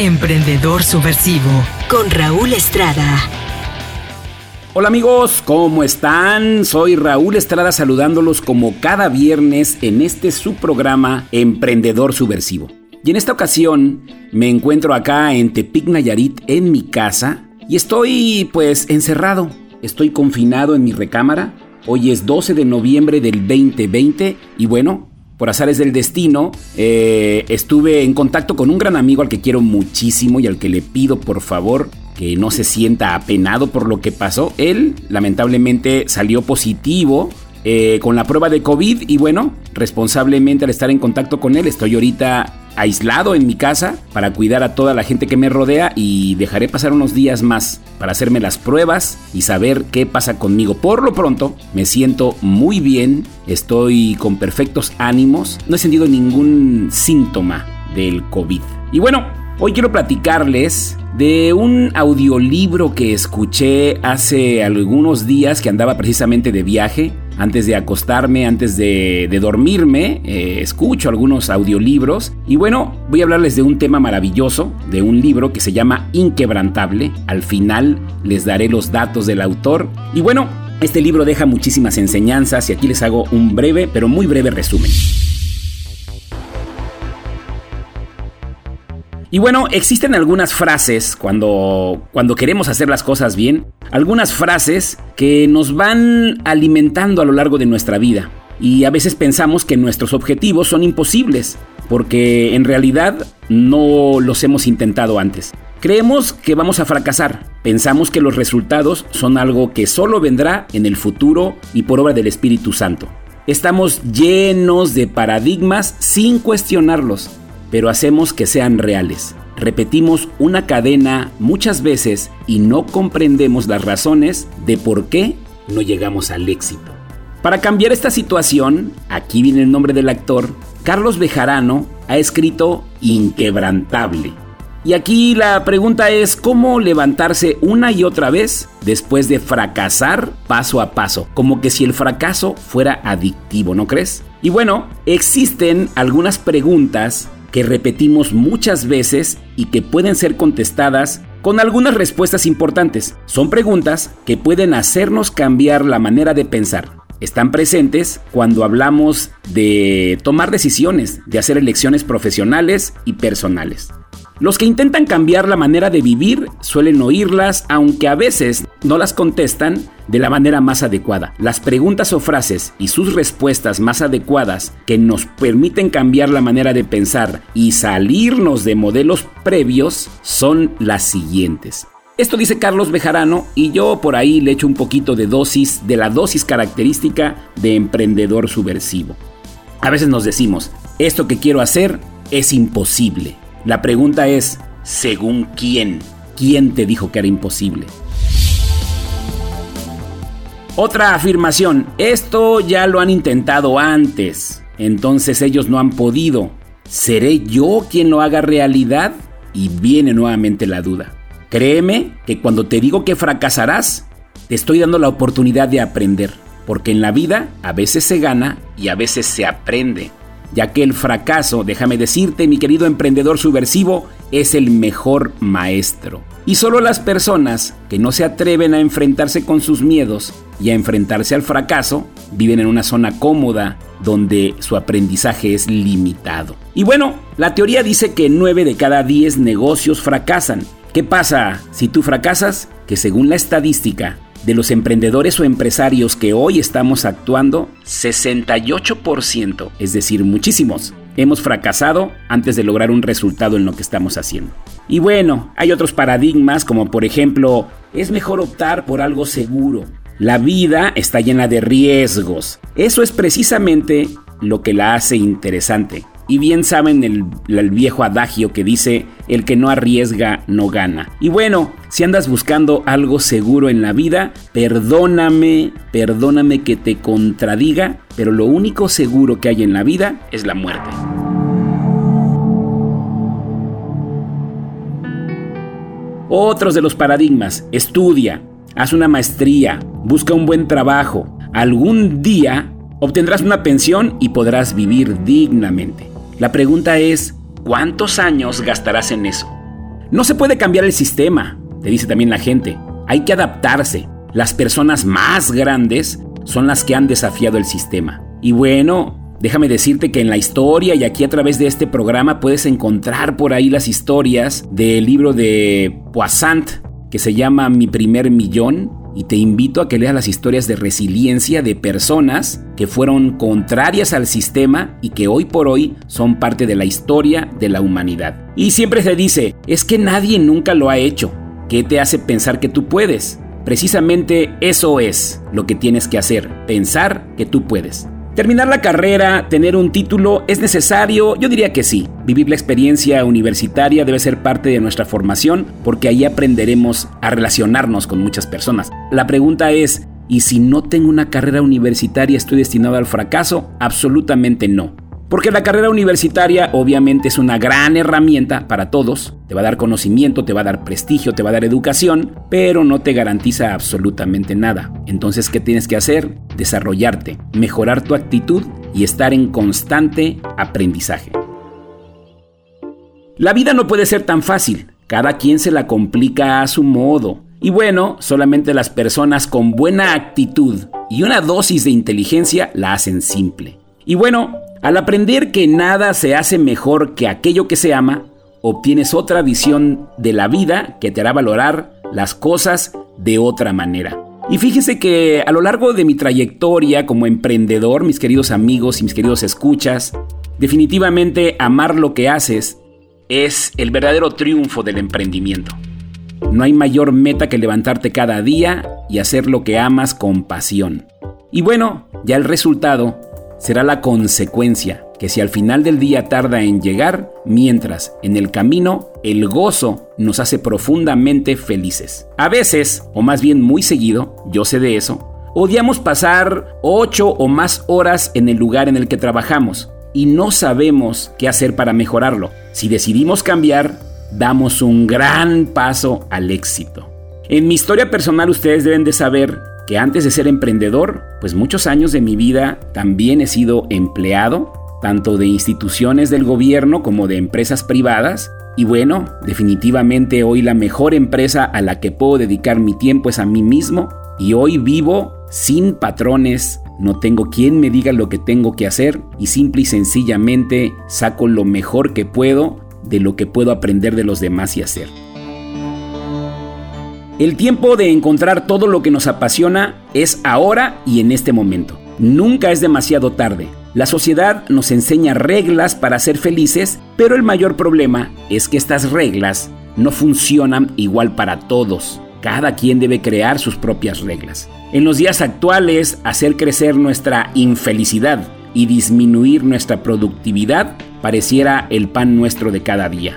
Emprendedor Subversivo con Raúl Estrada. Hola amigos, ¿cómo están? Soy Raúl Estrada saludándolos como cada viernes en este subprograma Emprendedor Subversivo. Y en esta ocasión me encuentro acá en Tepic Nayarit en mi casa y estoy pues encerrado, estoy confinado en mi recámara. Hoy es 12 de noviembre del 2020 y bueno, por azares del destino, eh, estuve en contacto con un gran amigo al que quiero muchísimo y al que le pido por favor que no se sienta apenado por lo que pasó. Él lamentablemente salió positivo eh, con la prueba de COVID y bueno, responsablemente al estar en contacto con él estoy ahorita aislado en mi casa para cuidar a toda la gente que me rodea y dejaré pasar unos días más para hacerme las pruebas y saber qué pasa conmigo. Por lo pronto me siento muy bien, estoy con perfectos ánimos, no he sentido ningún síntoma del COVID. Y bueno, hoy quiero platicarles de un audiolibro que escuché hace algunos días que andaba precisamente de viaje antes de acostarme, antes de, dormirme, eh, escucho algunos audiolibros y bueno, voy a hablarles de un tema maravilloso, de un libro que se llama Inquebrantable. Al final les daré los datos del autor y bueno, este libro deja muchísimas enseñanzas y aquí les hago un breve, pero muy breve resumen. Y bueno, existen algunas frases cuando, cuando queremos hacer las cosas bien, algunas frases que nos van alimentando a lo largo de nuestra vida. Y a veces pensamos que nuestros objetivos son imposibles, porque en realidad no los hemos intentado antes. Creemos que vamos a fracasar, pensamos que los resultados son algo que solo vendrá en el futuro y por obra del Espíritu Santo. Estamos llenos de paradigmas sin cuestionarlos pero hacemos que sean reales. Repetimos una cadena muchas veces y no comprendemos las razones de por qué no llegamos al éxito. Para cambiar esta situación, aquí viene el nombre del actor, Carlos Bejarano ha escrito Inquebrantable. Y aquí la pregunta es cómo levantarse una y otra vez después de fracasar paso a paso, como que si el fracaso fuera adictivo, ¿no crees? Y bueno, existen algunas preguntas que repetimos muchas veces y que pueden ser contestadas con algunas respuestas importantes. Son preguntas que pueden hacernos cambiar la manera de pensar. Están presentes cuando hablamos de tomar decisiones, de hacer elecciones profesionales y personales. Los que intentan cambiar la manera de vivir suelen oírlas, aunque a veces no las contestan de la manera más adecuada. Las preguntas o frases y sus respuestas más adecuadas que nos permiten cambiar la manera de pensar y salirnos de modelos previos son las siguientes. Esto dice Carlos Bejarano y yo por ahí le echo un poquito de dosis de la dosis característica de emprendedor subversivo. A veces nos decimos, esto que quiero hacer es imposible la pregunta es, ¿según quién? ¿Quién te dijo que era imposible? Otra afirmación, esto ya lo han intentado antes, entonces ellos no han podido. ¿Seré yo quien lo haga realidad? Y viene nuevamente la duda. Créeme que cuando te digo que fracasarás, te estoy dando la oportunidad de aprender, porque en la vida a veces se gana y a veces se aprende ya que el fracaso, déjame decirte, mi querido emprendedor subversivo, es el mejor maestro. Y solo las personas que no se atreven a enfrentarse con sus miedos y a enfrentarse al fracaso viven en una zona cómoda donde su aprendizaje es limitado. Y bueno, la teoría dice que 9 de cada 10 negocios fracasan. ¿Qué pasa si tú fracasas? Que según la estadística, de los emprendedores o empresarios que hoy estamos actuando, 68%, es decir, muchísimos, hemos fracasado antes de lograr un resultado en lo que estamos haciendo. Y bueno, hay otros paradigmas como por ejemplo, es mejor optar por algo seguro. La vida está llena de riesgos. Eso es precisamente lo que la hace interesante. Y bien saben el, viejo adagio que dice, el que no arriesga no gana. Y bueno, si andas buscando algo seguro en la vida, perdóname, perdóname que te contradiga, pero lo único seguro que hay en la vida es la muerte. Otros de los paradigmas, estudia, haz una maestría, busca un buen trabajo. Algún día obtendrás una pensión y podrás vivir dignamente. La pregunta es, ¿cuántos años gastarás en eso? No se puede cambiar el sistema, te dice también la gente. Hay que adaptarse. Las personas más grandes son las que han desafiado el sistema. Y bueno, déjame decirte que en la historia y aquí a través de este programa puedes encontrar por ahí las historias del libro de Poissant que se llama Mi primer millón y te invito a que leas las historias de resiliencia de personas que fueron contrarias al sistema y que hoy por hoy son parte de la historia de la humanidad. Y siempre se dice, es que nadie nunca lo ha hecho. ¿Qué te hace pensar que tú puedes? Precisamente eso es lo que tienes que hacer, pensar que tú puedes. Terminar la carrera, tener un título, ¿es necesario? Yo diría que sí. Vivir la experiencia universitaria debe ser parte de nuestra formación porque ahí aprenderemos a relacionarnos con muchas personas. La pregunta es, ¿y si no tengo una carrera universitaria estoy destinado al fracaso? Absolutamente no. Porque la carrera universitaria obviamente es una gran herramienta para todos, te va a dar conocimiento, te va a dar prestigio, te va a dar educación, pero no te garantiza absolutamente nada. Entonces, ¿qué tienes que hacer? Desarrollarte, mejorar tu actitud y estar en constante aprendizaje. La vida no puede ser tan fácil, cada quien se la complica a su modo. Y bueno, solamente las personas con buena actitud y una dosis de inteligencia la hacen simple. Y bueno, al aprender que nada se hace mejor que aquello que se ama, obtienes otra visión de la vida que te hará valorar las cosas de otra manera. Y fíjese que a lo largo de mi trayectoria como emprendedor, mis queridos amigos y mis queridos escuchas, definitivamente amar lo que haces es el verdadero triunfo del emprendimiento. No hay mayor meta que levantarte cada día y hacer lo que amas con pasión. Y bueno, ya el resultado será la consecuencia que si al final del día tarda en llegar, mientras en el camino el gozo nos hace profundamente felices. A veces, o más bien muy seguido, yo sé de eso, odiamos pasar ocho o más horas en el lugar en el que trabajamos y no sabemos qué hacer para mejorarlo. Si decidimos cambiar, damos un gran paso al éxito. En mi historia personal ustedes deben de saber que antes de ser emprendedor, pues muchos años de mi vida también he sido empleado, tanto de instituciones del gobierno como de empresas privadas. Y bueno, definitivamente hoy la mejor empresa a la que puedo dedicar mi tiempo es a mí mismo. Y hoy vivo sin patrones, no tengo quien me diga lo que tengo que hacer y simple y sencillamente saco lo mejor que puedo de lo que puedo aprender de los demás y hacer. El tiempo de encontrar todo lo que nos apasiona es ahora y en este momento. Nunca es demasiado tarde. La sociedad nos enseña reglas para ser felices, pero el mayor problema es que estas reglas no funcionan igual para todos. Cada quien debe crear sus propias reglas. En los días actuales, hacer crecer nuestra infelicidad y disminuir nuestra productividad pareciera el pan nuestro de cada día.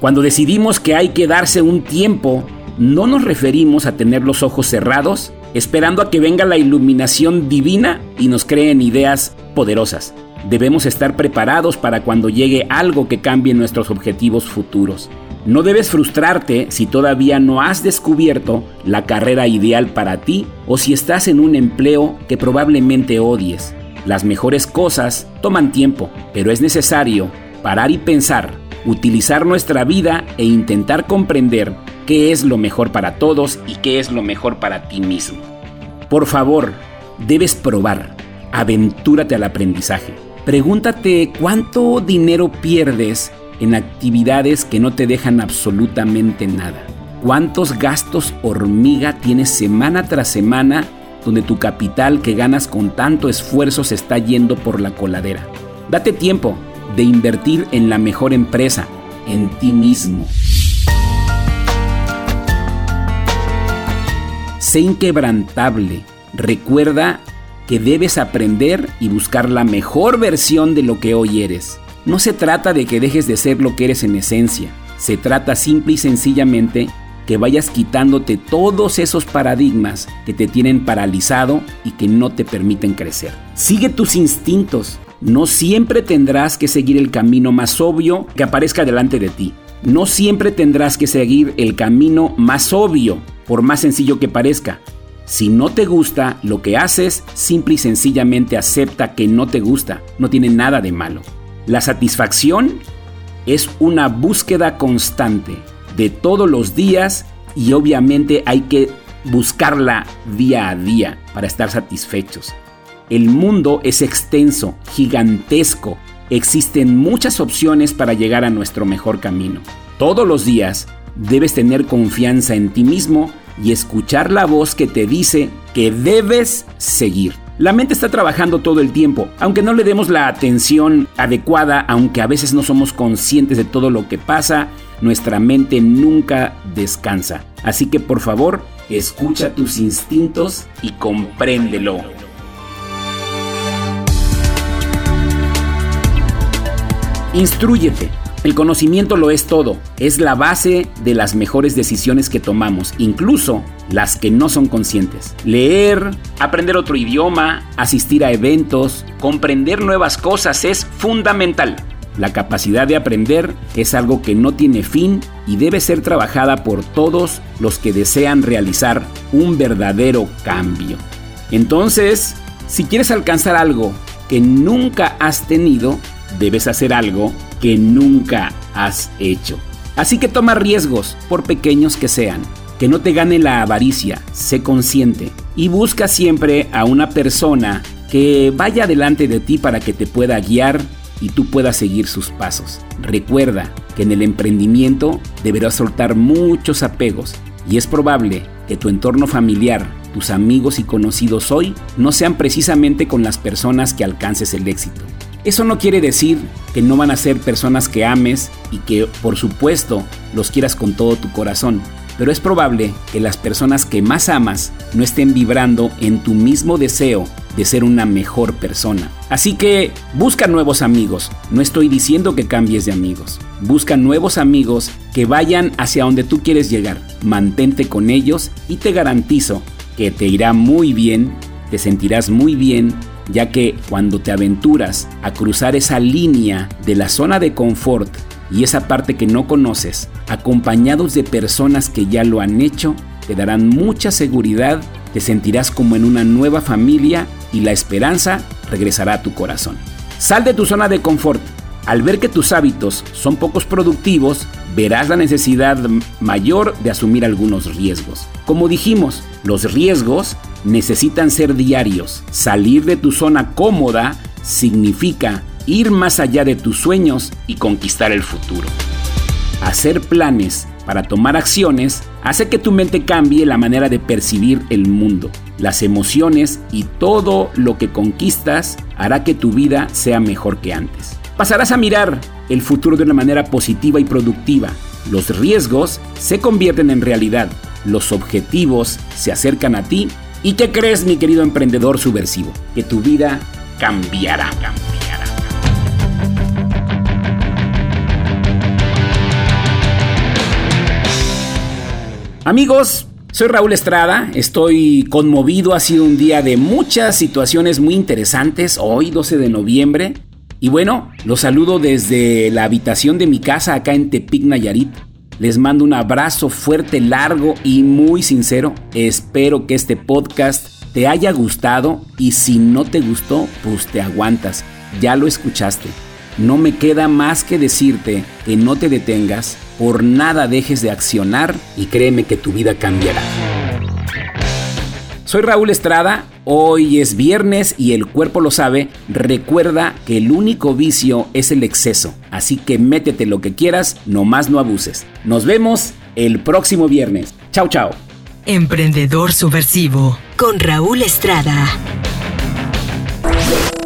Cuando decidimos que hay que darse un tiempo no nos referimos a tener los ojos cerrados esperando a que venga la iluminación divina y nos creen ideas poderosas. Debemos estar preparados para cuando llegue algo que cambie nuestros objetivos futuros. No debes frustrarte si todavía no has descubierto la carrera ideal para ti o si estás en un empleo que probablemente odies. Las mejores cosas toman tiempo, pero es necesario parar y pensar, utilizar nuestra vida e intentar comprender qué es lo mejor para todos y qué es lo mejor para ti mismo. Por favor, debes probar. Aventúrate al aprendizaje. Pregúntate cuánto dinero pierdes en actividades que no te dejan absolutamente nada. ¿Cuántos gastos hormiga tienes semana tras semana donde tu capital que ganas con tanto esfuerzo se está yendo por la coladera? Date tiempo de invertir en la mejor empresa, en ti mismo. Sé inquebrantable. Recuerda que debes aprender y buscar la mejor versión de lo que hoy eres. No se trata de que dejes de ser lo que eres en esencia. Se trata simple y sencillamente que vayas quitándote todos esos paradigmas que te tienen paralizado y que no te permiten crecer. Sigue tus instintos. No siempre tendrás que seguir el camino más obvio que aparezca delante de ti. No siempre tendrás que seguir el camino más obvio por más sencillo que parezca. Si no te gusta lo que haces, simple y sencillamente acepta que no te gusta, no tiene nada de malo. La satisfacción es una búsqueda constante. de todos los días y obviamente hay que buscarla día a día para estar satisfechos. El mundo es extenso, gigantesco. Existen muchas opciones para llegar a nuestro mejor camino. Todos los días debes tener confianza en ti mismo y escuchar la voz que te dice que debes seguir. La mente está trabajando todo el tiempo, aunque no le demos la atención adecuada, aunque a veces no somos conscientes de todo lo que pasa, nuestra mente nunca descansa. Así que por favor, escucha tus instintos y compréndelo. Instrúyete. El conocimiento lo es todo, es la base de las mejores decisiones que tomamos, incluso las que no son conscientes. Leer, aprender otro idioma, asistir a eventos, comprender nuevas cosas es fundamental. La capacidad de aprender es algo que no tiene fin y debe ser trabajada por todos los que desean realizar un verdadero cambio. Entonces, si quieres alcanzar algo que nunca has tenido, debes hacer algo que nunca has hecho. Así que toma riesgos, por pequeños que sean. Que no te gane la avaricia, sé consciente y busca siempre a una persona que vaya delante de ti para que te pueda guiar y tú puedas seguir sus pasos. Recuerda que en el emprendimiento deberás soltar muchos apegos y es probable que tu entorno familiar, tus amigos y conocidos hoy no sean precisamente con las personas que alcances el éxito. Eso no quiere decir que no van a ser personas que ames y que por supuesto los quieras con todo tu corazón, pero es probable que las personas que más amas no estén vibrando en tu mismo deseo de ser una mejor persona. Así que busca nuevos amigos, no estoy diciendo que cambies de amigos, busca nuevos amigos que vayan hacia donde tú quieres llegar, mantente con ellos y te garantizo que te irá muy bien, te sentirás muy bien ya que cuando te aventuras a cruzar esa línea de la zona de confort y esa parte que no conoces, acompañados de personas que ya lo han hecho, te darán mucha seguridad, te sentirás como en una nueva familia y la esperanza regresará a tu corazón. Sal de tu zona de confort. Al ver que tus hábitos son pocos productivos, verás la necesidad mayor de asumir algunos riesgos. Como dijimos, los riesgos necesitan ser diarios. Salir de tu zona cómoda significa ir más allá de tus sueños y conquistar el futuro. Hacer planes para tomar acciones hace que tu mente cambie la manera de percibir el mundo. Las emociones y todo lo que conquistas hará que tu vida sea mejor que antes. Pasarás a mirar el futuro de una manera positiva y productiva. Los riesgos se convierten en realidad. Los objetivos se acercan a ti ¿Y qué crees, mi querido emprendedor subversivo? Que tu vida cambiará. Amigos, soy Raúl Estrada, estoy conmovido, ha sido un día de muchas situaciones muy interesantes, hoy 12 de noviembre. Y bueno, los saludo desde la habitación de mi casa acá en Tepic, Nayarit. Les mando un abrazo fuerte, largo y muy sincero. Espero que este podcast te haya gustado y si no te gustó, pues te aguantas. Ya lo escuchaste. No me queda más que decirte que no te detengas, por nada dejes de accionar y créeme que tu vida cambiará. Soy Raúl Estrada, hoy es viernes y el cuerpo lo sabe. Recuerda que el único vicio es el exceso, así que métete lo que quieras, nomás no abuses. Nos vemos el próximo viernes. Chao, chao. Emprendedor Subversivo con Raúl Estrada.